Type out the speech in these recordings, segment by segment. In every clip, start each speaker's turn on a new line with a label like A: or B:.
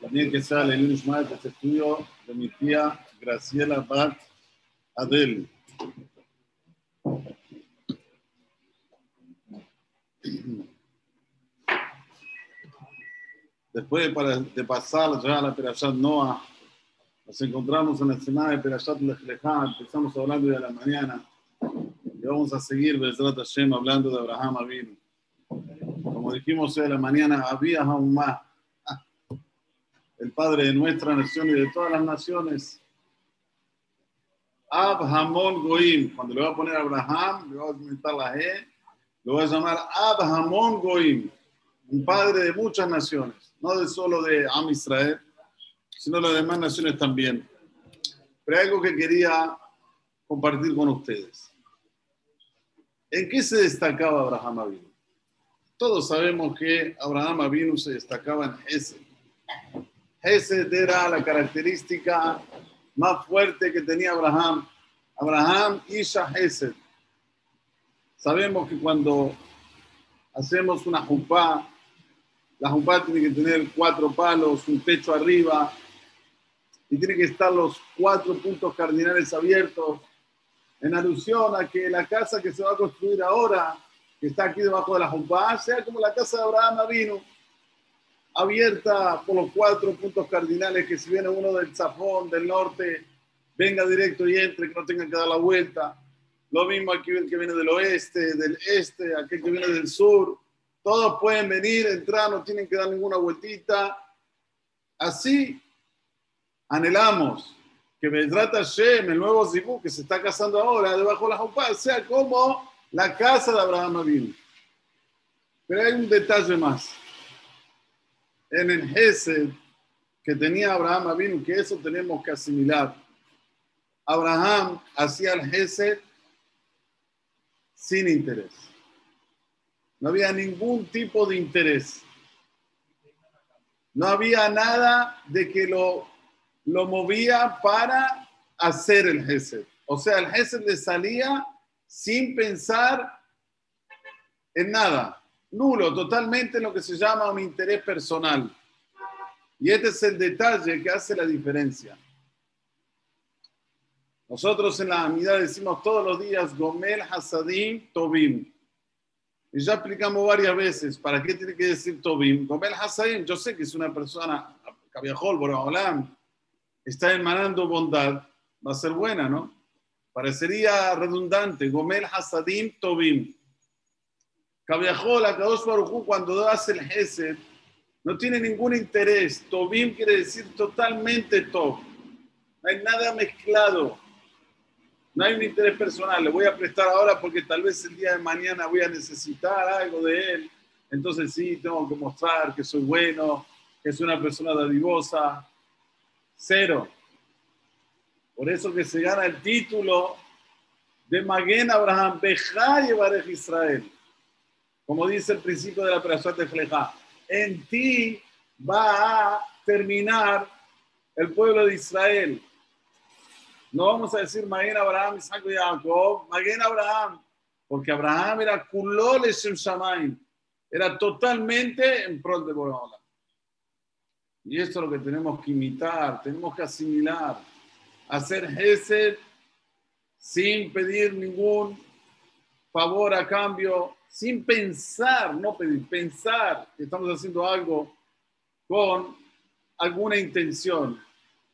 A: También que sale el Ishmael de este estudio de mi tía Graciela Bat Adel. Después de pasar ya a la Perashat Noah, nos encontramos en la semana de Perashat Lejlejá, empezamos hablando de la mañana y vamos a seguir Bezrat Hashem hablando de Abraham Avinu. Como dijimos hoy de la mañana, había aún más el padre de nuestra nación y de todas las naciones. Abhamon Goim, cuando le va a poner Abraham, le va a aumentar la E, lo va a llamar Abhamon Goim, un padre de muchas naciones, no de solo de Am Israel, sino de las demás naciones también. Pero hay algo que quería compartir con ustedes. ¿En qué se destacaba Abraham Avinu? Todos sabemos que Abraham Avinu se destacaba en ese Hesed era la característica más fuerte que tenía Abraham. Abraham, Isha, Hesed. Sabemos que cuando hacemos una jupá, la jupá tiene que tener cuatro palos, un techo arriba, y tiene que estar los cuatro puntos cardinales abiertos, en alusión a que la casa que se va a construir ahora, que está aquí debajo de la jupá, sea como la casa de Abraham vino abierta por los cuatro puntos cardinales, que si viene uno del zafón, del norte, venga directo y entre, que no tenga que dar la vuelta. Lo mismo aquí el que viene del oeste, del este, aquel que viene del sur. Todos pueden venir, entrar, no tienen que dar ninguna vueltita. Así anhelamos que Bedrat Hashem, el nuevo Zibú que se está casando ahora debajo de la Jupá, sea como la casa de Abraham Avinu. Pero hay un detalle más en el Gesed que tenía Abraham Avinu, que eso tenemos que asimilar. Abraham hacía el Gesed sin interés. No había ningún tipo de interés. No había nada de que lo, lo movía para hacer el Gesed. O sea, el Gesed le salía sin pensar en nada nulo, totalmente lo que se llama un interés personal. Y este es el detalle que hace la diferencia. Nosotros en la amidad decimos todos los días Gomel Hasadim Tobim. Y ya explicamos varias veces para qué tiene que decir Tobim. Gomel Hasadim, yo sé que es una persona, Cabiajol, Boraholam, está emanando bondad, va a ser buena, ¿no? Parecería redundante. Gomel Hasadim Tobim. Kaviahol, Kadosh Baruchu, cuando hace el Gesed, no tiene ningún interés. Tobim quiere decir totalmente Tob. No hay nada mezclado. No hay un interés personal. Le voy a prestar ahora porque tal vez el día de mañana voy a necesitar algo de él. Entonces sí, tengo que mostrar que soy bueno, que soy una persona dadivosa. Cero. Por eso que se gana el título de Maguen Abraham, Bejá y Israel como dice el principio de la operación de Fleja, en ti va a terminar el pueblo de Israel. No vamos a decir Maguen Abraham, Isaac y Jacob, Maguen Abraham, porque Abraham era Kulol Shamaim, era totalmente en pro de Borahola. Y esto es lo que tenemos que imitar, tenemos que asimilar, hacer Gesed sin pedir ningún favor a cambio, sin pensar, no pedir, pensar que estamos haciendo algo con alguna intención,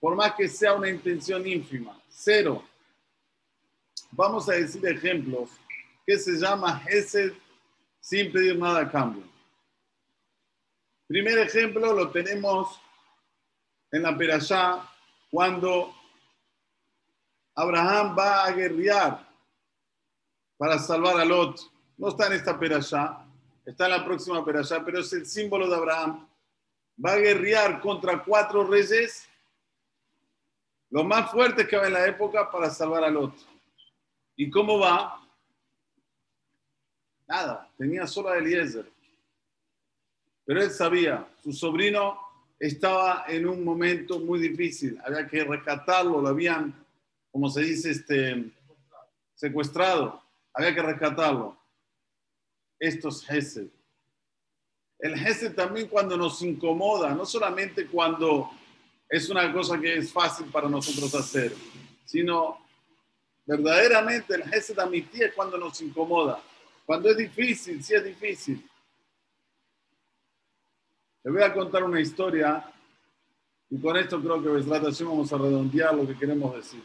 A: por más que sea una intención ínfima. Cero. Vamos a decir ejemplos que se llama Gesed sin pedir nada a cambio. Primer ejemplo lo tenemos en la Perashá cuando Abraham va a guerrear para salvar a Lot no está en esta perashá, está en la próxima perashá, pero es el símbolo de Abraham. Va a guerrear contra cuatro reyes, los más fuertes que había en la época, para salvar al otro. ¿Y cómo va? Nada, tenía solo a Eliezer. Pero él sabía, su sobrino estaba en un momento muy difícil, había que rescatarlo, lo habían, como se dice, este, secuestrado, había que rescatarlo estos Hesed. El Gesed también cuando nos incomoda, no solamente cuando es una cosa que es fácil para nosotros hacer, sino verdaderamente el Gesed tía es cuando nos incomoda. Cuando es difícil, sí es difícil. Le voy a contar una historia y con esto creo que vamos a redondear lo que queremos decir.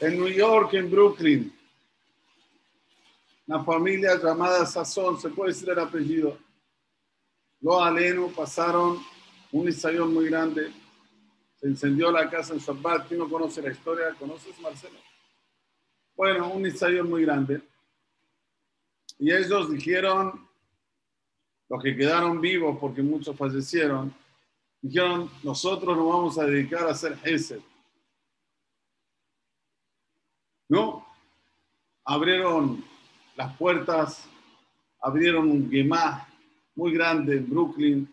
A: En New York, en Brooklyn, una familia llamada Sazón, se puede decir el apellido, los alenos pasaron un ensayón muy grande, se incendió la casa en Shabbat, ¿quién no conoce la historia? ¿Conoces, Marcelo? Bueno, un ensayo muy grande. Y ellos dijeron, los que quedaron vivos, porque muchos fallecieron, dijeron, nosotros nos vamos a dedicar a hacer Gesed. ¿No? Abrieron las puertas, abrieron un gemá muy grande en Brooklyn,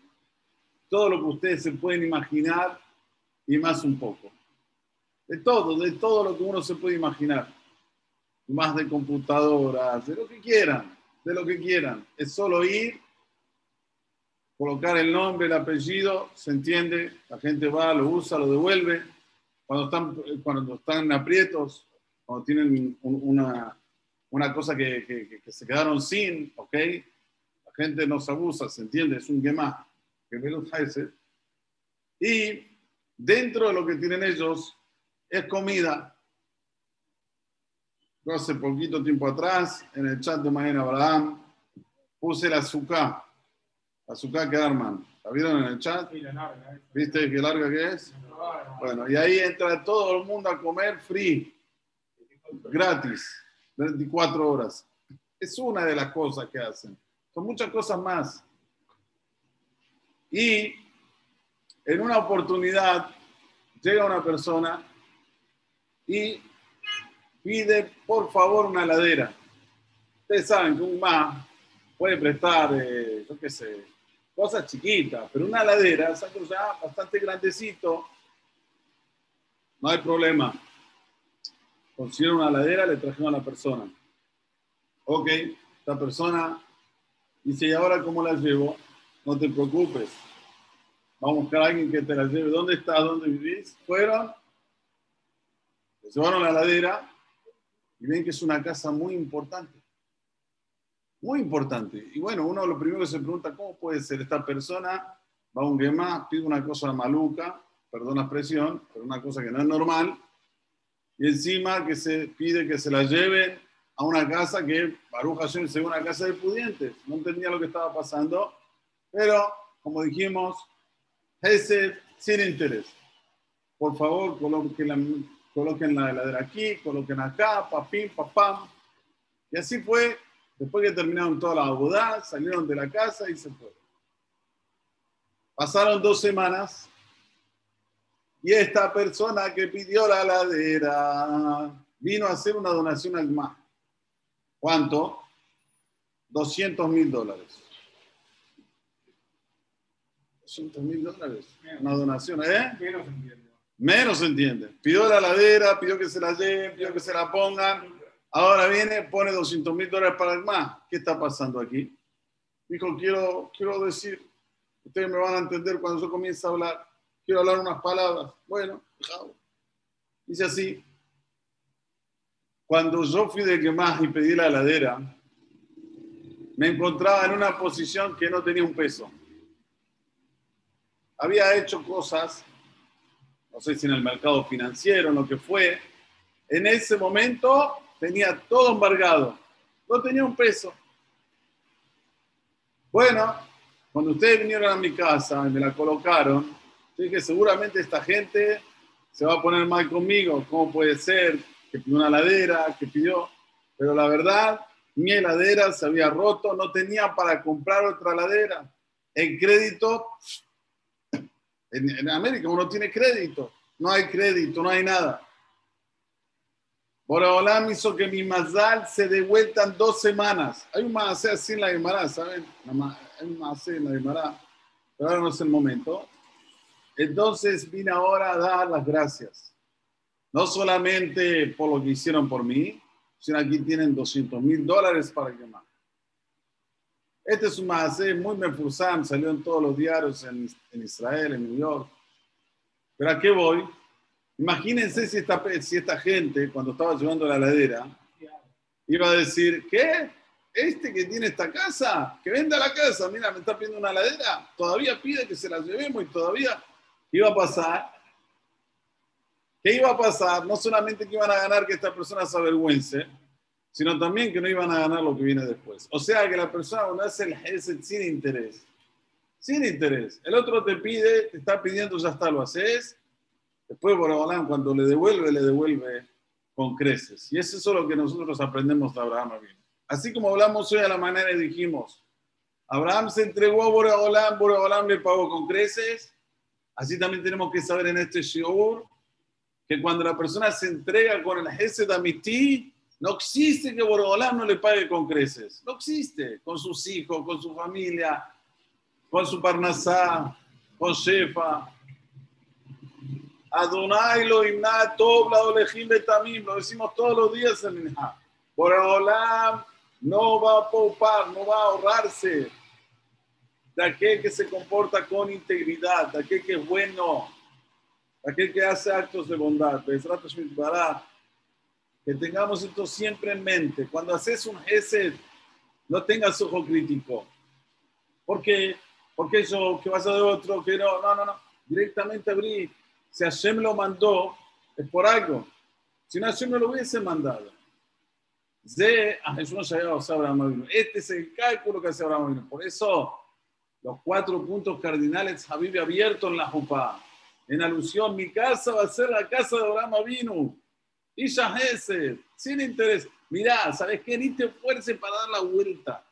A: todo lo que ustedes se pueden imaginar y más un poco. De todo, de todo lo que uno se puede imaginar. Más de computadoras, de lo que quieran, de lo que quieran. Es solo ir colocar el nombre, el apellido, se entiende, la gente va, lo usa, lo devuelve. Cuando están, cuando están aprietos, cuando tienen una, una cosa que, que, se quedaron sin, ¿ok? La gente no se abusa, se entiende, es un gemá, que Y dentro de lo que tienen ellos es comida. Yo hace poquito tiempo atrás, en el chat de Mañana Abraham, puse el azúcar Azúcar que arman. ¿La vieron en el chat? ¿Viste qué larga que es? Bueno, y ahí entra todo el mundo a comer free, gratis, 24 horas. Es una de las cosas que hacen. Son muchas cosas más. Y en una oportunidad llega una persona y pide por favor una heladera. Ustedes saben que un más puede prestar, eh, yo sé, cosas chiquitas, pero una ladera, ya bastante grandecito, no hay problema. Consiguieron una ladera, le trajeron a la persona. Ok, esta persona dice, ¿y ahora cómo la llevo? No te preocupes. Vamos a buscar a alguien que te la lleve. ¿Dónde estás? ¿Dónde vivís? Fueron, se llevaron a la ladera y ven que es una casa muy importante. Muy importante. Y bueno, uno lo primero que se pregunta, ¿cómo puede ser esta persona? Va a un Gemá, pide una cosa maluca, perdón la expresión, pero una cosa que no es normal, y encima que se pide que se la lleven a una casa que Baruch Hashem es una casa de pudientes. No entendía lo que estaba pasando, pero como dijimos, ese sin interés. Por favor, coloquen la, coloquen la heladera aquí, coloquen acá, papín, papam. Y así fue Después que terminaron toda la boda, salieron de la casa y se fueron. Pasaron dos semanas y esta persona que pidió la ladera vino a hacer una donación al MAS. ¿Cuánto? 200 mil dólares. 200 mil dólares. Una donación, ¿eh? Menos entiende. Menos entiende. Pidió la ladera, pidió que se la lleven, pidió que se la pongan Ahora viene, pone 200 mil dólares para el más. ¿Qué está pasando aquí? Dijo, quiero, quiero decir, ustedes me van a entender cuando yo comience a hablar. Quiero hablar unas palabras. Bueno, dice así. Cuando yo fui de que más y pedí la heladera, me encontraba en una posición que no tenía un peso. Había hecho cosas, no sé si en el mercado financiero, en lo que fue. En ese momento tenía todo embargado, no tenía un peso. Bueno, cuando ustedes vinieron a mi casa y me la colocaron, dije, seguramente esta gente se va a poner mal conmigo, ¿cómo puede ser? Que pidió una ladera, que pidió, pero la verdad, mi heladera se había roto, no tenía para comprar otra ladera. En crédito, en, en América uno tiene crédito, no hay crédito, no hay nada. Boraholam hizo que mi mazal se devuelta en dos semanas. Hay un más así en la Gemara, ¿saben? Hay un más en la Gemara, pero ahora no es el momento. Entonces vine ahora a dar las gracias. No solamente por lo que hicieron por mí, sino aquí tienen 200 mil dólares para quemar. Este es un más muy mefusam, salió en todos los diarios en, en, Israel, en New York. Pero ¿a qué voy? Imagínense si esta, si esta gente, cuando estaba llevando la ladera, iba a decir, ¿qué? Este que tiene esta casa, que venda la casa, mira, me está pidiendo una ladera, todavía pide que se la llevemos y todavía, ¿qué iba a pasar? ¿Qué iba a pasar? No solamente que iban a ganar que esta persona se avergüence, sino también que no iban a ganar lo que viene después. O sea que la persona cuando hace el Hesed sin interés, sin interés, el otro te pide, te está pidiendo, ya está, lo haces, después Borobalán cuando le devuelve, le devuelve con creces. Y es lo que nosotros aprendemos de Abraham Así como hablamos hoy a la manera y dijimos, Abraham se entregó a Boreolam, Boreolam le pagó con creces, así también tenemos que saber en este shiur que cuando la persona se entrega con el Hesed Amiti, no existe que Borolam no le pague con creces. No existe. Con sus hijos, con su familia, con su parnasá, con Shefa. Adonai lo imna tobla olejim betamim. Lo decimos todos los días en Minha. Borolam no va a poupar, no va a ahorrarse de aquel que se comporta con integridad, de aquel que es bueno, de aquel que hace actos de bondad. Que tengamos esto siempre en mente. Cuando haces un Gesed, no tengas ojo crítico. Porque, porque eso, que vas a de otro, que no, no, no, no. Directamente abrí. Si Hashem lo mandó, es por algo. Si no, Hashem no lo hubiese mandado. Este es el cálculo que hace Abraham Por eso, los cuatro puntos cardinales, Habib abierto en la Jupá. En alusión, mi casa va a ser la casa de Abraham Avinu. Y ese, sin interés. Mirá, ¿sabes qué? Ni te esfuerces para dar la vuelta.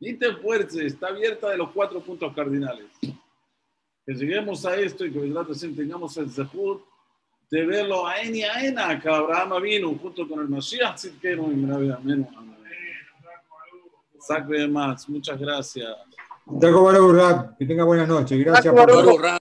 A: Ni te esfuerces, está abierta de los cuatro puntos cardinales. Que lleguemos a esto y que tengamos el zehut de verlo a en y a en, que Abraham vino junto con el Mashiach Tzidkenu y Amén. Sacre más, muchas gracias.
B: Que tenga buenas noches. Gracias por